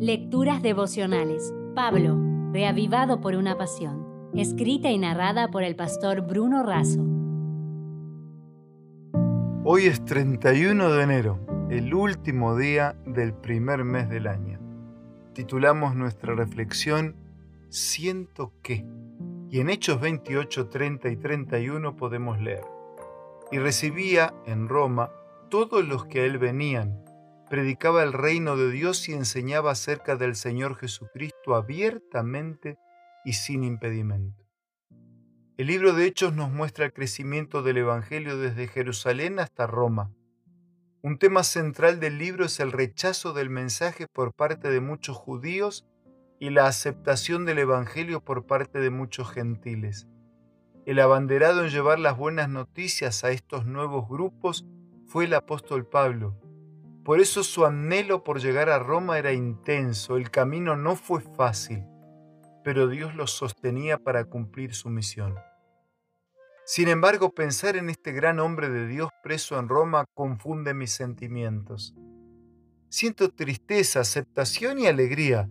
Lecturas devocionales. Pablo, reavivado por una pasión. Escrita y narrada por el pastor Bruno Razo. Hoy es 31 de enero, el último día del primer mes del año. Titulamos nuestra reflexión Siento que. Y en Hechos 28, 30 y 31 podemos leer. Y recibía en Roma todos los que a él venían predicaba el reino de Dios y enseñaba acerca del Señor Jesucristo abiertamente y sin impedimento. El libro de Hechos nos muestra el crecimiento del Evangelio desde Jerusalén hasta Roma. Un tema central del libro es el rechazo del mensaje por parte de muchos judíos y la aceptación del Evangelio por parte de muchos gentiles. El abanderado en llevar las buenas noticias a estos nuevos grupos fue el apóstol Pablo, por eso su anhelo por llegar a Roma era intenso, el camino no fue fácil, pero Dios lo sostenía para cumplir su misión. Sin embargo, pensar en este gran hombre de Dios preso en Roma confunde mis sentimientos. Siento tristeza, aceptación y alegría.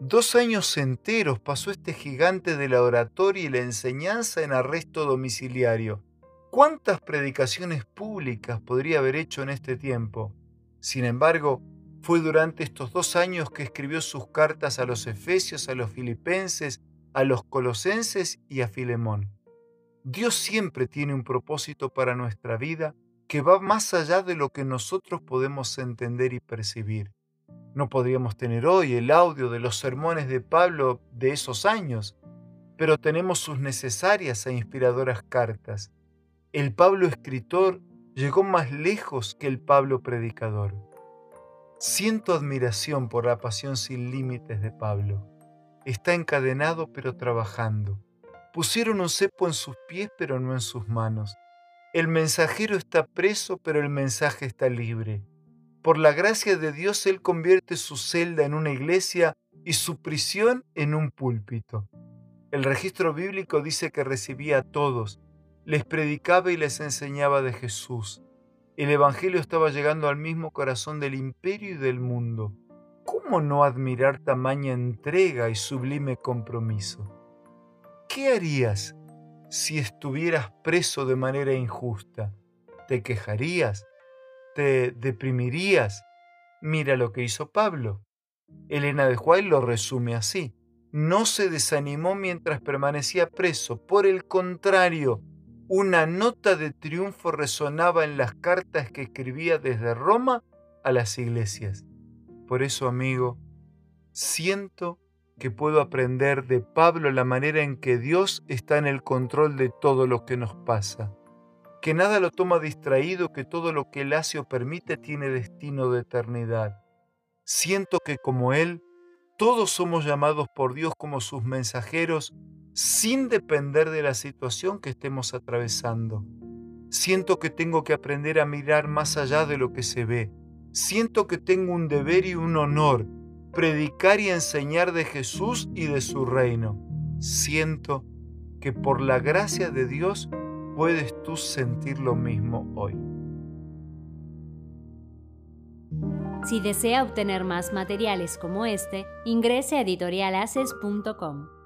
Dos años enteros pasó este gigante de la oratoria y la enseñanza en arresto domiciliario. ¿Cuántas predicaciones públicas podría haber hecho en este tiempo? Sin embargo, fue durante estos dos años que escribió sus cartas a los Efesios, a los Filipenses, a los Colosenses y a Filemón. Dios siempre tiene un propósito para nuestra vida que va más allá de lo que nosotros podemos entender y percibir. No podríamos tener hoy el audio de los sermones de Pablo de esos años, pero tenemos sus necesarias e inspiradoras cartas. El Pablo escritor llegó más lejos que el Pablo predicador. Siento admiración por la pasión sin límites de Pablo. Está encadenado pero trabajando. Pusieron un cepo en sus pies pero no en sus manos. El mensajero está preso pero el mensaje está libre. Por la gracia de Dios Él convierte su celda en una iglesia y su prisión en un púlpito. El registro bíblico dice que recibía a todos, les predicaba y les enseñaba de Jesús. El Evangelio estaba llegando al mismo corazón del imperio y del mundo. ¿Cómo no admirar tamaña entrega y sublime compromiso? ¿Qué harías si estuvieras preso de manera injusta? ¿Te quejarías? ¿Te deprimirías? Mira lo que hizo Pablo. Elena de Juárez lo resume así. No se desanimó mientras permanecía preso. Por el contrario, una nota de triunfo resonaba en las cartas que escribía desde Roma a las iglesias. Por eso, amigo, siento que puedo aprender de Pablo la manera en que Dios está en el control de todo lo que nos pasa, que nada lo toma distraído, que todo lo que Él hace o permite tiene destino de eternidad. Siento que como Él, todos somos llamados por Dios como sus mensajeros sin depender de la situación que estemos atravesando. Siento que tengo que aprender a mirar más allá de lo que se ve. Siento que tengo un deber y un honor, predicar y enseñar de Jesús y de su reino. Siento que por la gracia de Dios puedes tú sentir lo mismo hoy. Si desea obtener más materiales como este, ingrese a editorialaces.com.